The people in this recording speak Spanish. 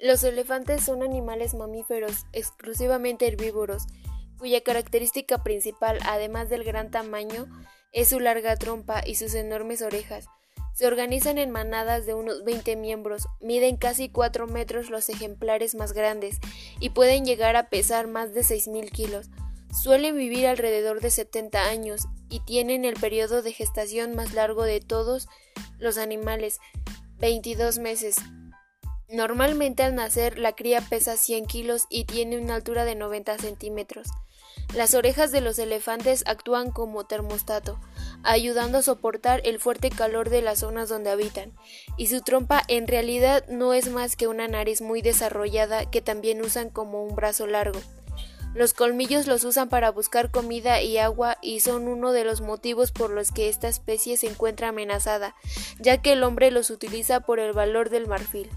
Los elefantes son animales mamíferos exclusivamente herbívoros, cuya característica principal, además del gran tamaño, es su larga trompa y sus enormes orejas. Se organizan en manadas de unos 20 miembros, miden casi 4 metros los ejemplares más grandes y pueden llegar a pesar más de 6.000 kilos. Suelen vivir alrededor de 70 años y tienen el periodo de gestación más largo de todos los animales, 22 meses. Normalmente al nacer la cría pesa 100 kilos y tiene una altura de 90 centímetros. Las orejas de los elefantes actúan como termostato, ayudando a soportar el fuerte calor de las zonas donde habitan, y su trompa en realidad no es más que una nariz muy desarrollada que también usan como un brazo largo. Los colmillos los usan para buscar comida y agua y son uno de los motivos por los que esta especie se encuentra amenazada, ya que el hombre los utiliza por el valor del marfil.